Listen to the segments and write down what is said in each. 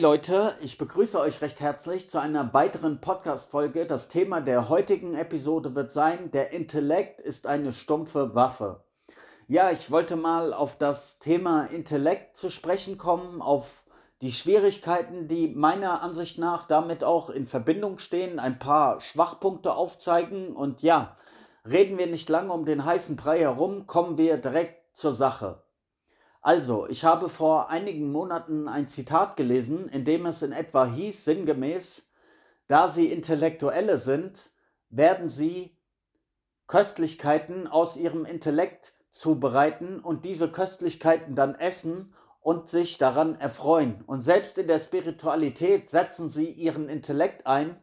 Leute, ich begrüße euch recht herzlich zu einer weiteren Podcast-Folge. Das Thema der heutigen Episode wird sein: Der Intellekt ist eine stumpfe Waffe. Ja, ich wollte mal auf das Thema Intellekt zu sprechen kommen, auf die Schwierigkeiten, die meiner Ansicht nach damit auch in Verbindung stehen, ein paar Schwachpunkte aufzeigen und ja, reden wir nicht lange um den heißen Brei herum, kommen wir direkt zur Sache. Also, ich habe vor einigen Monaten ein Zitat gelesen, in dem es in etwa hieß, sinngemäß, da Sie Intellektuelle sind, werden Sie Köstlichkeiten aus Ihrem Intellekt zubereiten und diese Köstlichkeiten dann essen und sich daran erfreuen. Und selbst in der Spiritualität setzen Sie Ihren Intellekt ein,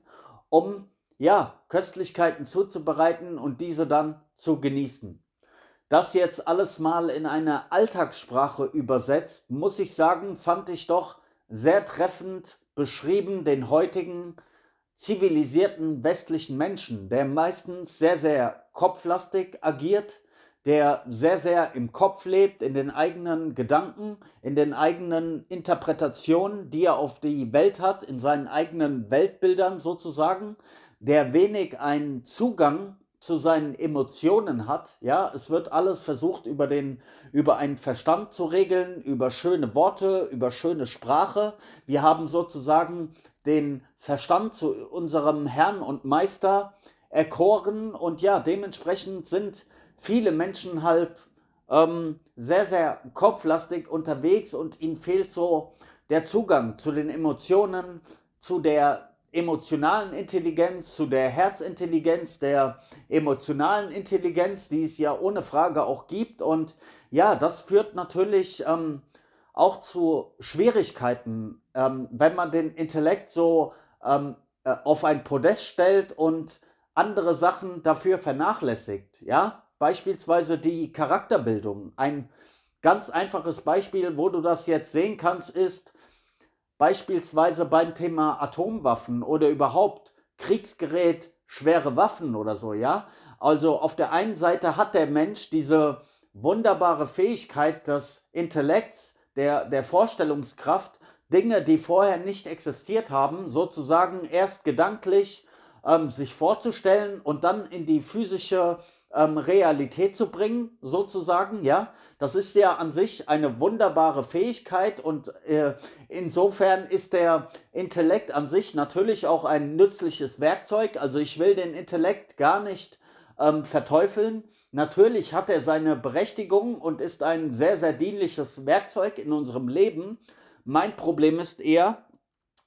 um ja, Köstlichkeiten zuzubereiten und diese dann zu genießen. Das jetzt alles mal in eine Alltagssprache übersetzt, muss ich sagen, fand ich doch sehr treffend beschrieben den heutigen zivilisierten westlichen Menschen, der meistens sehr, sehr kopflastig agiert, der sehr, sehr im Kopf lebt, in den eigenen Gedanken, in den eigenen Interpretationen, die er auf die Welt hat, in seinen eigenen Weltbildern sozusagen, der wenig einen Zugang zu seinen Emotionen hat. Ja, es wird alles versucht über den über einen Verstand zu regeln, über schöne Worte, über schöne Sprache. Wir haben sozusagen den Verstand zu unserem Herrn und Meister erkoren und ja, dementsprechend sind viele Menschen halt ähm, sehr, sehr kopflastig unterwegs und ihnen fehlt so der Zugang zu den Emotionen, zu der emotionalen Intelligenz zu der Herzintelligenz, der emotionalen Intelligenz, die es ja ohne Frage auch gibt. Und ja, das führt natürlich ähm, auch zu Schwierigkeiten, ähm, wenn man den Intellekt so ähm, äh, auf ein Podest stellt und andere Sachen dafür vernachlässigt. Ja, beispielsweise die Charakterbildung. Ein ganz einfaches Beispiel, wo du das jetzt sehen kannst, ist, beispielsweise beim Thema Atomwaffen oder überhaupt Kriegsgerät, schwere Waffen oder so, ja. Also auf der einen Seite hat der Mensch diese wunderbare Fähigkeit des Intellekts, der, der Vorstellungskraft, Dinge, die vorher nicht existiert haben, sozusagen erst gedanklich ähm, sich vorzustellen und dann in die physische ähm, Realität zu bringen, sozusagen, ja. Das ist ja an sich eine wunderbare Fähigkeit und äh, insofern ist der Intellekt an sich natürlich auch ein nützliches Werkzeug. Also ich will den Intellekt gar nicht ähm, verteufeln. Natürlich hat er seine Berechtigung und ist ein sehr, sehr dienliches Werkzeug in unserem Leben. Mein Problem ist eher,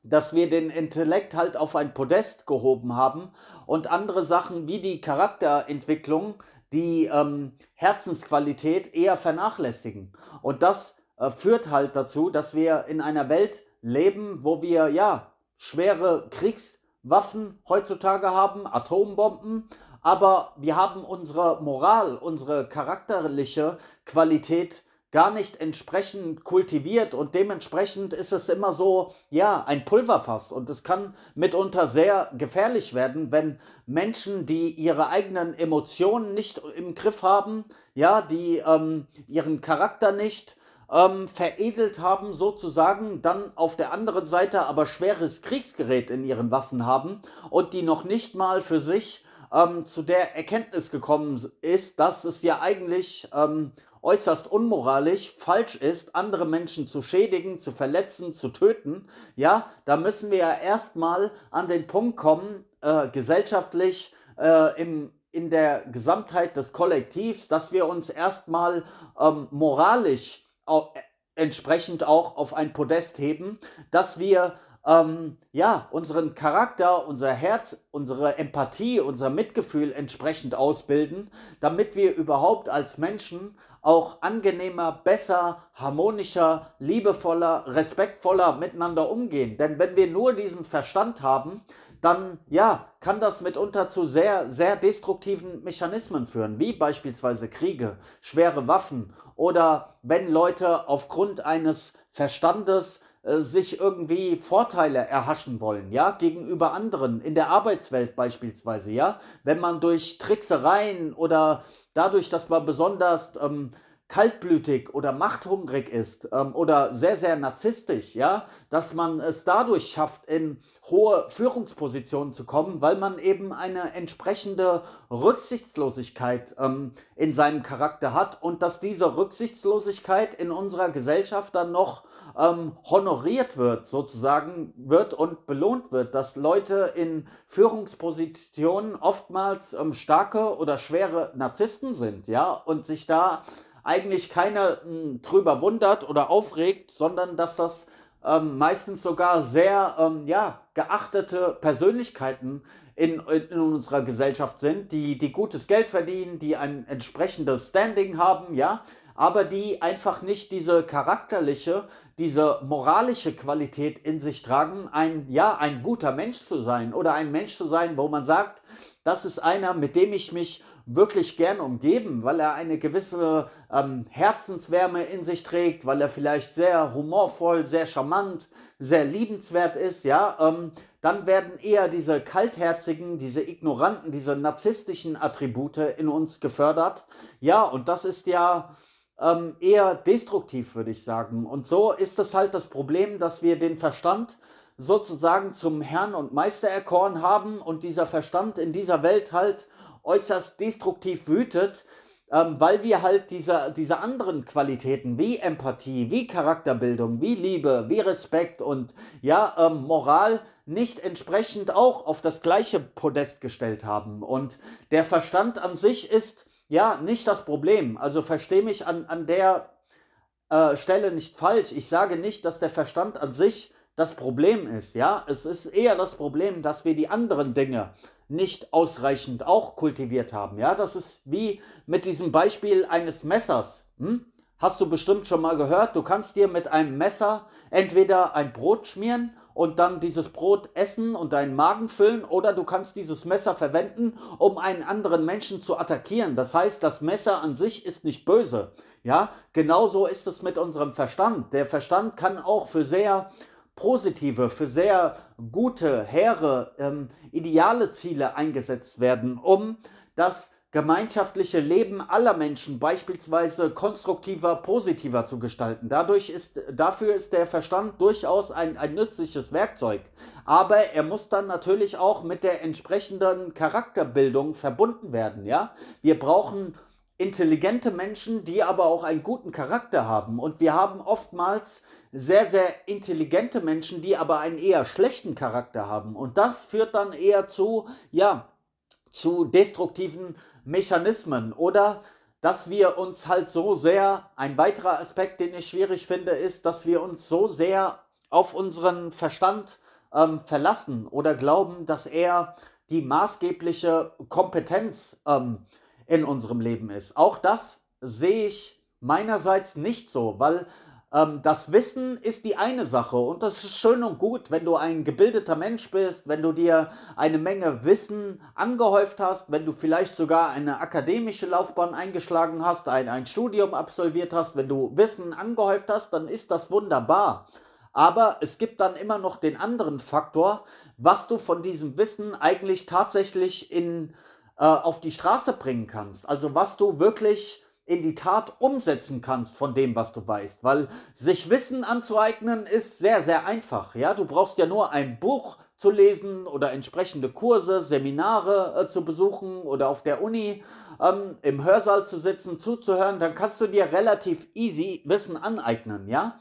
dass wir den Intellekt halt auf ein Podest gehoben haben und andere Sachen wie die Charakterentwicklung, die ähm, Herzensqualität eher vernachlässigen. Und das äh, führt halt dazu, dass wir in einer Welt leben, wo wir ja schwere Kriegswaffen heutzutage haben, Atombomben, aber wir haben unsere Moral, unsere charakterliche Qualität gar nicht entsprechend kultiviert und dementsprechend ist es immer so, ja, ein Pulverfass. Und es kann mitunter sehr gefährlich werden, wenn Menschen, die ihre eigenen Emotionen nicht im Griff haben, ja, die ähm, ihren Charakter nicht ähm, veredelt haben, sozusagen, dann auf der anderen Seite aber schweres Kriegsgerät in ihren Waffen haben und die noch nicht mal für sich ähm, zu der Erkenntnis gekommen ist, dass es ja eigentlich ähm, äußerst unmoralisch, falsch ist, andere Menschen zu schädigen, zu verletzen, zu töten, ja, da müssen wir ja erstmal an den Punkt kommen, äh, gesellschaftlich äh, im, in der Gesamtheit des Kollektivs, dass wir uns erstmal ähm, moralisch auch, äh, entsprechend auch auf ein Podest heben, dass wir ähm, ja, unseren Charakter, unser Herz, unsere Empathie, unser Mitgefühl entsprechend ausbilden, damit wir überhaupt als Menschen auch angenehmer, besser, harmonischer, liebevoller, respektvoller miteinander umgehen. Denn wenn wir nur diesen Verstand haben, dann ja, kann das mitunter zu sehr, sehr destruktiven Mechanismen führen, wie beispielsweise Kriege, schwere Waffen oder wenn Leute aufgrund eines Verstandes sich irgendwie Vorteile erhaschen wollen, ja, gegenüber anderen, in der Arbeitswelt beispielsweise, ja, wenn man durch Tricksereien oder dadurch, dass man besonders ähm, kaltblütig oder machthungrig ist ähm, oder sehr, sehr narzisstisch, ja, dass man es dadurch schafft, in hohe Führungspositionen zu kommen, weil man eben eine entsprechende Rücksichtslosigkeit ähm, in seinem Charakter hat und dass diese Rücksichtslosigkeit in unserer Gesellschaft dann noch ähm, honoriert wird, sozusagen wird und belohnt wird, dass Leute in Führungspositionen oftmals ähm, starke oder schwere Narzissten sind, ja, und sich da eigentlich keiner hm, drüber wundert oder aufregt, sondern dass das ähm, meistens sogar sehr ähm, ja, geachtete Persönlichkeiten in, in unserer Gesellschaft sind, die, die gutes Geld verdienen, die ein entsprechendes Standing haben, ja, aber die einfach nicht diese charakterliche, diese moralische Qualität in sich tragen, ein, ja, ein guter Mensch zu sein oder ein Mensch zu sein, wo man sagt, das ist einer, mit dem ich mich wirklich gern umgeben, weil er eine gewisse ähm, Herzenswärme in sich trägt, weil er vielleicht sehr humorvoll, sehr charmant, sehr liebenswert ist, ja, ähm, dann werden eher diese kaltherzigen, diese ignoranten, diese narzisstischen Attribute in uns gefördert. Ja, und das ist ja ähm, eher destruktiv, würde ich sagen. Und so ist es halt das Problem, dass wir den Verstand sozusagen zum Herrn und Meister erkoren haben und dieser Verstand in dieser Welt halt äußerst destruktiv wütet, ähm, weil wir halt diese, diese anderen Qualitäten wie Empathie, wie Charakterbildung, wie Liebe, wie Respekt und ja, ähm, Moral nicht entsprechend auch auf das gleiche Podest gestellt haben. Und der Verstand an sich ist ja nicht das Problem. Also verstehe mich an, an der äh, Stelle nicht falsch. Ich sage nicht, dass der Verstand an sich das Problem ist. Ja, es ist eher das Problem, dass wir die anderen Dinge nicht ausreichend auch kultiviert haben. Ja, das ist wie mit diesem Beispiel eines Messers. Hm? Hast du bestimmt schon mal gehört, du kannst dir mit einem Messer entweder ein Brot schmieren und dann dieses Brot essen und deinen Magen füllen oder du kannst dieses Messer verwenden, um einen anderen Menschen zu attackieren. Das heißt, das Messer an sich ist nicht böse. Ja, genauso ist es mit unserem Verstand. Der Verstand kann auch für sehr positive, für sehr gute, hehre, ähm, ideale Ziele eingesetzt werden, um das gemeinschaftliche Leben aller Menschen beispielsweise konstruktiver, positiver zu gestalten. Dadurch ist, dafür ist der Verstand durchaus ein, ein nützliches Werkzeug. Aber er muss dann natürlich auch mit der entsprechenden Charakterbildung verbunden werden. Ja? Wir brauchen intelligente Menschen, die aber auch einen guten Charakter haben. Und wir haben oftmals sehr, sehr intelligente Menschen, die aber einen eher schlechten Charakter haben. Und das führt dann eher zu, ja, zu destruktiven Mechanismen oder dass wir uns halt so sehr, ein weiterer Aspekt, den ich schwierig finde, ist, dass wir uns so sehr auf unseren Verstand ähm, verlassen oder glauben, dass er die maßgebliche Kompetenz ähm, in unserem Leben ist. Auch das sehe ich meinerseits nicht so, weil ähm, das Wissen ist die eine Sache und das ist schön und gut, wenn du ein gebildeter Mensch bist, wenn du dir eine Menge Wissen angehäuft hast, wenn du vielleicht sogar eine akademische Laufbahn eingeschlagen hast, ein, ein Studium absolviert hast, wenn du Wissen angehäuft hast, dann ist das wunderbar. Aber es gibt dann immer noch den anderen Faktor, was du von diesem Wissen eigentlich tatsächlich in äh, auf die Straße bringen kannst. Also was du wirklich in die Tat umsetzen kannst von dem, was du weißt. Weil sich Wissen anzueignen ist sehr, sehr einfach. Ja, du brauchst ja nur ein Buch zu lesen oder entsprechende Kurse, Seminare äh, zu besuchen oder auf der Uni ähm, im Hörsaal zu sitzen, zuzuhören. Dann kannst du dir relativ easy Wissen aneignen. Ja,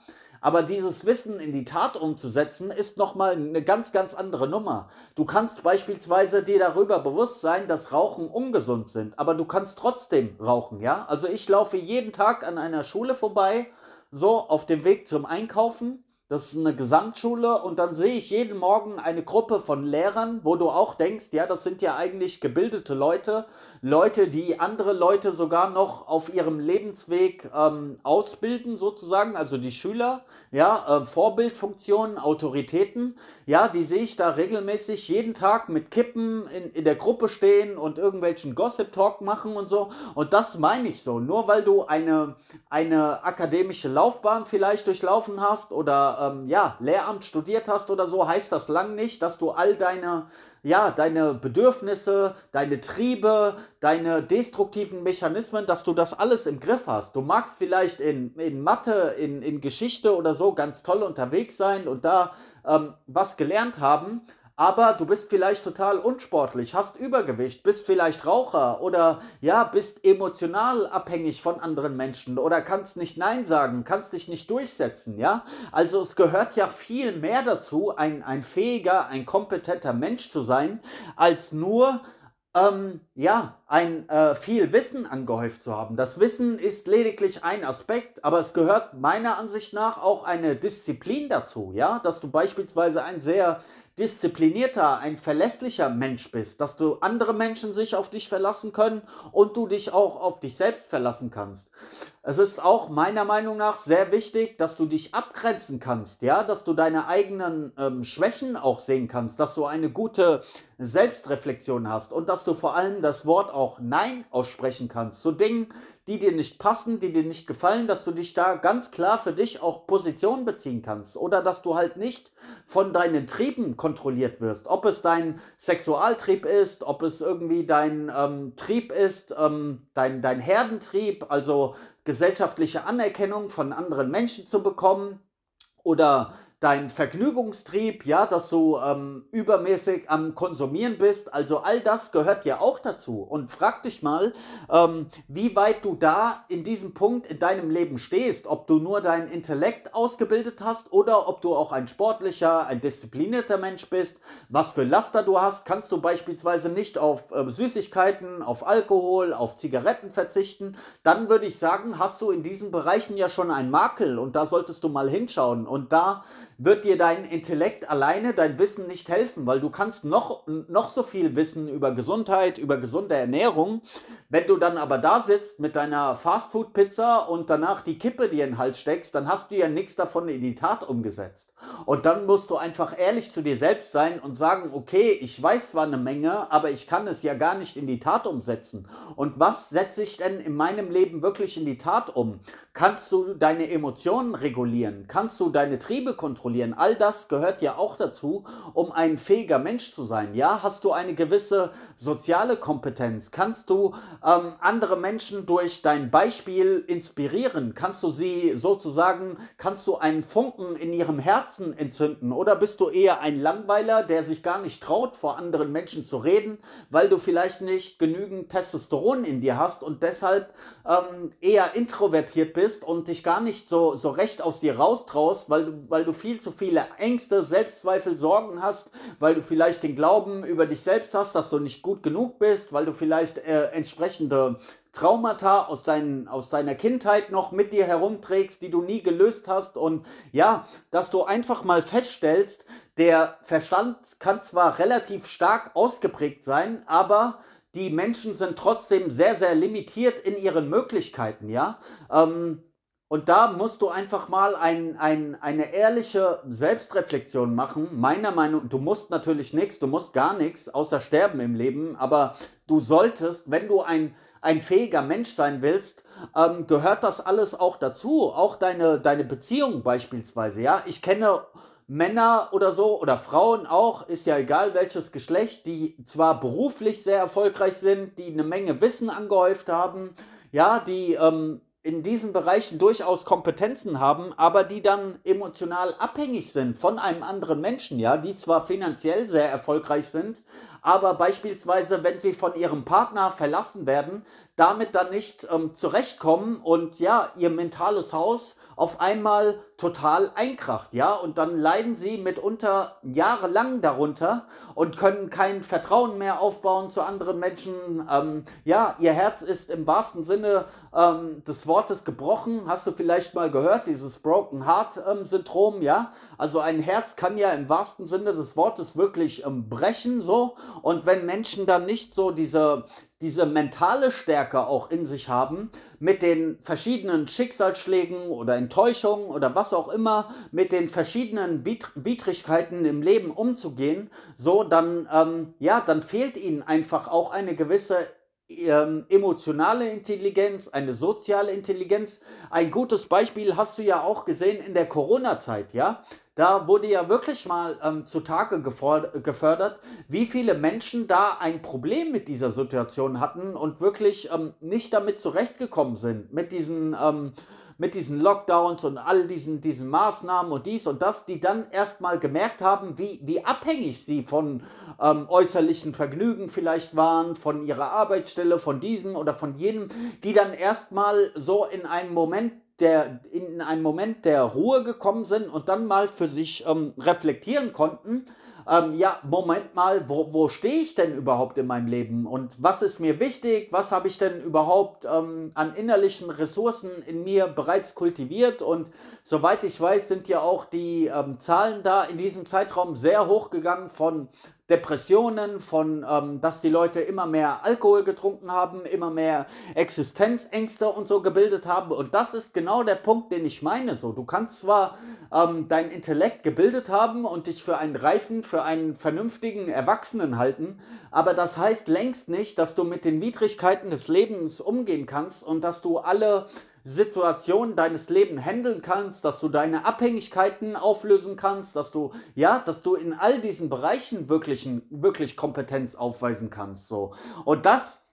aber dieses Wissen in die Tat umzusetzen, ist nochmal eine ganz, ganz andere Nummer. Du kannst beispielsweise dir darüber bewusst sein, dass Rauchen ungesund sind, aber du kannst trotzdem rauchen, ja? Also ich laufe jeden Tag an einer Schule vorbei, so auf dem Weg zum Einkaufen das ist eine Gesamtschule und dann sehe ich jeden Morgen eine Gruppe von Lehrern, wo du auch denkst, ja, das sind ja eigentlich gebildete Leute, Leute, die andere Leute sogar noch auf ihrem Lebensweg ähm, ausbilden, sozusagen, also die Schüler, ja, äh, Vorbildfunktionen, Autoritäten, ja, die sehe ich da regelmäßig jeden Tag mit Kippen in, in der Gruppe stehen und irgendwelchen Gossip-Talk machen und so. Und das meine ich so. Nur weil du eine, eine akademische Laufbahn vielleicht durchlaufen hast oder ähm, ja, Lehramt studiert hast oder so, heißt das lang nicht, dass du all deine, ja, deine Bedürfnisse, deine Triebe, deine destruktiven Mechanismen, dass du das alles im Griff hast. Du magst vielleicht in, in Mathe, in, in Geschichte oder so ganz toll unterwegs sein und da ähm, was gelernt haben, aber du bist vielleicht total unsportlich, hast Übergewicht, bist vielleicht Raucher oder ja, bist emotional abhängig von anderen Menschen oder kannst nicht Nein sagen, kannst dich nicht durchsetzen, ja? Also es gehört ja viel mehr dazu, ein, ein fähiger, ein kompetenter Mensch zu sein, als nur ähm, ja, ein äh, viel Wissen angehäuft zu haben. Das Wissen ist lediglich ein Aspekt, aber es gehört meiner Ansicht nach auch eine Disziplin dazu, ja, dass du beispielsweise ein sehr disziplinierter, ein verlässlicher Mensch bist, dass du andere Menschen sich auf dich verlassen können und du dich auch auf dich selbst verlassen kannst. Es ist auch meiner Meinung nach sehr wichtig, dass du dich abgrenzen kannst, ja, dass du deine eigenen ähm, Schwächen auch sehen kannst, dass du eine gute Selbstreflexion hast und dass du vor allem das Wort auch Nein aussprechen kannst zu Dingen, die dir nicht passen, die dir nicht gefallen, dass du dich da ganz klar für dich auch Position beziehen kannst oder dass du halt nicht von deinen Trieben kontrolliert wirst. Ob es dein Sexualtrieb ist, ob es irgendwie dein ähm, Trieb ist, ähm, dein, dein Herdentrieb, also gesellschaftliche Anerkennung von anderen Menschen zu bekommen oder dein Vergnügungstrieb, ja, dass du ähm, übermäßig am Konsumieren bist. Also all das gehört ja auch dazu. Und frag dich mal, ähm, wie weit du da in diesem Punkt in deinem Leben stehst. Ob du nur dein Intellekt ausgebildet hast oder ob du auch ein sportlicher, ein disziplinierter Mensch bist. Was für Laster du hast, kannst du beispielsweise nicht auf äh, Süßigkeiten, auf Alkohol, auf Zigaretten verzichten. Dann würde ich sagen, hast du in diesen Bereichen ja schon einen Makel und da solltest du mal hinschauen. Und da wird dir dein Intellekt alleine, dein Wissen nicht helfen, weil du kannst noch, noch so viel wissen über Gesundheit, über gesunde Ernährung. Wenn du dann aber da sitzt mit deiner Fastfood-Pizza und danach die Kippe dir in den Hals steckst, dann hast du ja nichts davon in die Tat umgesetzt. Und dann musst du einfach ehrlich zu dir selbst sein und sagen, okay, ich weiß zwar eine Menge, aber ich kann es ja gar nicht in die Tat umsetzen. Und was setze ich denn in meinem Leben wirklich in die Tat um? Kannst du deine Emotionen regulieren? Kannst du deine Triebe kontrollieren? Kontrollieren. All das gehört ja auch dazu, um ein fähiger Mensch zu sein. Ja, hast du eine gewisse soziale Kompetenz? Kannst du ähm, andere Menschen durch dein Beispiel inspirieren? Kannst du sie sozusagen, kannst du einen Funken in ihrem Herzen entzünden? Oder bist du eher ein Langweiler, der sich gar nicht traut, vor anderen Menschen zu reden, weil du vielleicht nicht genügend Testosteron in dir hast und deshalb ähm, eher introvertiert bist und dich gar nicht so, so recht aus dir raustraust, weil du, weil du viel viel zu viele Ängste, Selbstzweifel, Sorgen hast, weil du vielleicht den Glauben über dich selbst hast, dass du nicht gut genug bist, weil du vielleicht äh, entsprechende Traumata aus, dein, aus deiner Kindheit noch mit dir herumträgst, die du nie gelöst hast. Und ja, dass du einfach mal feststellst, der Verstand kann zwar relativ stark ausgeprägt sein, aber die Menschen sind trotzdem sehr, sehr limitiert in ihren Möglichkeiten, ja. Ähm, und da musst du einfach mal ein, ein, eine ehrliche Selbstreflexion machen. Meiner Meinung, nach, du musst natürlich nichts, du musst gar nichts, außer sterben im Leben, aber du solltest, wenn du ein, ein fähiger Mensch sein willst, ähm, gehört das alles auch dazu. Auch deine, deine Beziehung beispielsweise, ja. Ich kenne Männer oder so oder Frauen auch, ist ja egal welches Geschlecht, die zwar beruflich sehr erfolgreich sind, die eine Menge Wissen angehäuft haben, ja, die ähm, in diesen Bereichen durchaus Kompetenzen haben, aber die dann emotional abhängig sind von einem anderen Menschen, ja, die zwar finanziell sehr erfolgreich sind, aber beispielsweise, wenn sie von ihrem Partner verlassen werden, damit dann nicht ähm, zurechtkommen und ja, ihr mentales Haus auf einmal total einkracht, ja, und dann leiden sie mitunter jahrelang darunter und können kein Vertrauen mehr aufbauen zu anderen Menschen. Ähm, ja, ihr Herz ist im wahrsten Sinne ähm, des Wortes gebrochen. Hast du vielleicht mal gehört, dieses Broken Heart ähm, Syndrom, ja? Also ein Herz kann ja im wahrsten Sinne des Wortes wirklich ähm, brechen, so. Und wenn Menschen dann nicht so diese, diese mentale Stärke auch in sich haben, mit den verschiedenen Schicksalsschlägen oder Enttäuschungen oder was auch immer, mit den verschiedenen Widrigkeiten im Leben umzugehen, so dann, ähm, ja, dann fehlt ihnen einfach auch eine gewisse ähm, emotionale Intelligenz, eine soziale Intelligenz. Ein gutes Beispiel hast du ja auch gesehen in der Corona-Zeit, ja. Da wurde ja wirklich mal ähm, zutage gefördert, wie viele Menschen da ein Problem mit dieser Situation hatten und wirklich ähm, nicht damit zurechtgekommen sind, mit diesen ähm, mit diesen Lockdowns und all diesen, diesen Maßnahmen und dies und das, die dann erstmal gemerkt haben, wie, wie abhängig sie von ähm, äußerlichen Vergnügen vielleicht waren, von ihrer Arbeitsstelle, von diesem oder von jenem, die dann erstmal so in einem Moment der in einen Moment der Ruhe gekommen sind und dann mal für sich ähm, reflektieren konnten, ähm, ja, Moment mal, wo, wo stehe ich denn überhaupt in meinem Leben? Und was ist mir wichtig, was habe ich denn überhaupt ähm, an innerlichen Ressourcen in mir bereits kultiviert? Und soweit ich weiß, sind ja auch die ähm, Zahlen da in diesem Zeitraum sehr hoch gegangen von Depressionen, von ähm, dass die Leute immer mehr Alkohol getrunken haben, immer mehr Existenzängste und so gebildet haben. Und das ist genau der Punkt, den ich meine. So, du kannst zwar ähm, dein Intellekt gebildet haben und dich für einen reifen, für einen vernünftigen Erwachsenen halten, aber das heißt längst nicht, dass du mit den Widrigkeiten des Lebens umgehen kannst und dass du alle Situationen deines Lebens handeln kannst, dass du deine Abhängigkeiten auflösen kannst, dass du, ja, dass du in all diesen Bereichen wirklich, wirklich Kompetenz aufweisen kannst, so. Und das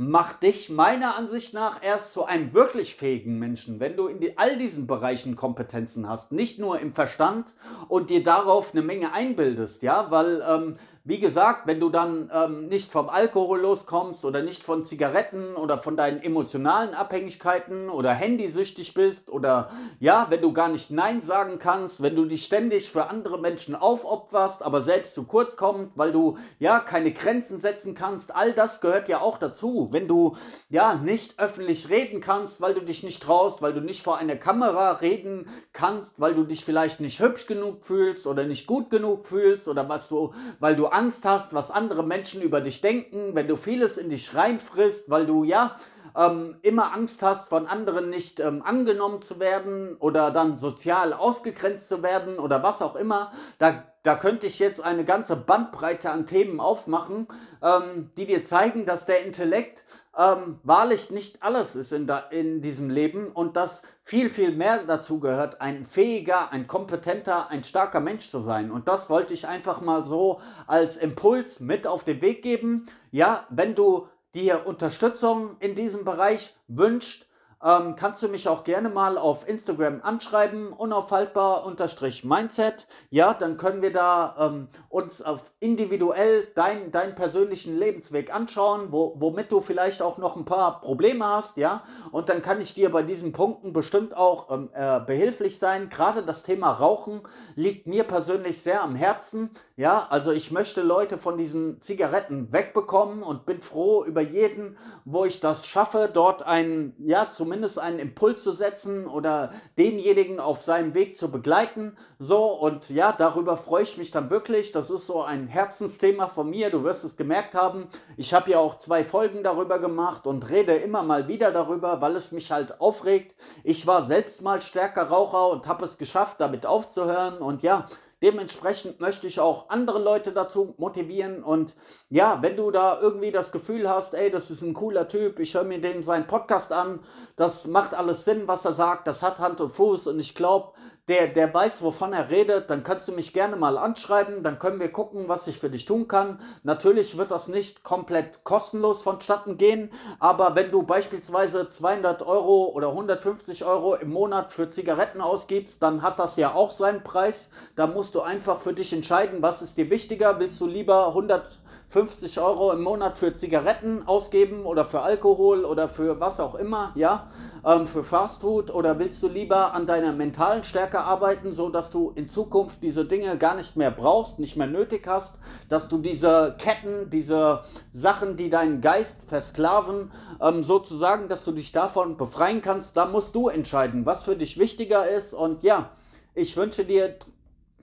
macht dich meiner Ansicht nach erst zu einem wirklich fähigen Menschen, wenn du in die, all diesen Bereichen Kompetenzen hast, nicht nur im Verstand und dir darauf eine Menge einbildest, ja, weil ähm, wie gesagt, wenn du dann ähm, nicht vom Alkohol loskommst oder nicht von Zigaretten oder von deinen emotionalen Abhängigkeiten oder handysüchtig bist oder ja, wenn du gar nicht Nein sagen kannst, wenn du dich ständig für andere Menschen aufopferst, aber selbst zu kurz kommst, weil du ja keine Grenzen setzen kannst, all das gehört ja auch dazu. Wenn du ja nicht öffentlich reden kannst, weil du dich nicht traust, weil du nicht vor einer Kamera reden kannst, weil du dich vielleicht nicht hübsch genug fühlst oder nicht gut genug fühlst oder was du, weil du Angst hast, was andere Menschen über dich denken, wenn du vieles in dich reinfrisst, weil du ja ähm, immer Angst hast, von anderen nicht ähm, angenommen zu werden oder dann sozial ausgegrenzt zu werden oder was auch immer, da, da könnte ich jetzt eine ganze Bandbreite an Themen aufmachen, ähm, die dir zeigen, dass der Intellekt ähm, wahrlich nicht alles ist in, da, in diesem Leben und dass viel, viel mehr dazu gehört, ein fähiger, ein kompetenter, ein starker Mensch zu sein. Und das wollte ich einfach mal so als Impuls mit auf den Weg geben. Ja, wenn du dir Unterstützung in diesem Bereich wünscht, ähm, kannst du mich auch gerne mal auf Instagram anschreiben, unaufhaltbar-mindset. Ja, dann können wir da ähm, uns auf individuell deinen dein persönlichen Lebensweg anschauen, wo, womit du vielleicht auch noch ein paar Probleme hast, ja. Und dann kann ich dir bei diesen Punkten bestimmt auch ähm, äh, behilflich sein. Gerade das Thema Rauchen liegt mir persönlich sehr am Herzen. Ja, also ich möchte Leute von diesen Zigaretten wegbekommen und bin froh über jeden, wo ich das schaffe, dort einen, ja, zum zumindest einen Impuls zu setzen oder denjenigen auf seinem Weg zu begleiten. So, und ja, darüber freue ich mich dann wirklich. Das ist so ein Herzensthema von mir. Du wirst es gemerkt haben. Ich habe ja auch zwei Folgen darüber gemacht und rede immer mal wieder darüber, weil es mich halt aufregt. Ich war selbst mal stärker Raucher und habe es geschafft, damit aufzuhören. Und ja, Dementsprechend möchte ich auch andere Leute dazu motivieren. Und ja, wenn du da irgendwie das Gefühl hast, ey, das ist ein cooler Typ, ich höre mir den seinen Podcast an, das macht alles Sinn, was er sagt, das hat Hand und Fuß und ich glaube, der, der weiß, wovon er redet, dann kannst du mich gerne mal anschreiben, dann können wir gucken, was ich für dich tun kann. Natürlich wird das nicht komplett kostenlos vonstatten gehen, aber wenn du beispielsweise 200 Euro oder 150 Euro im Monat für Zigaretten ausgibst, dann hat das ja auch seinen Preis. Da musst du einfach für dich entscheiden, was ist dir wichtiger. Willst du lieber 150 Euro im Monat für Zigaretten ausgeben oder für Alkohol oder für was auch immer, ja, ähm, für Fastfood oder willst du lieber an deiner mentalen Stärke arbeiten, so dass du in Zukunft diese Dinge gar nicht mehr brauchst, nicht mehr nötig hast, dass du diese Ketten, diese Sachen, die deinen Geist versklaven, ähm, sozusagen, dass du dich davon befreien kannst. Da musst du entscheiden, was für dich wichtiger ist. Und ja, ich wünsche dir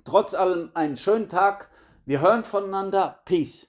trotz allem einen schönen Tag. Wir hören voneinander. Peace.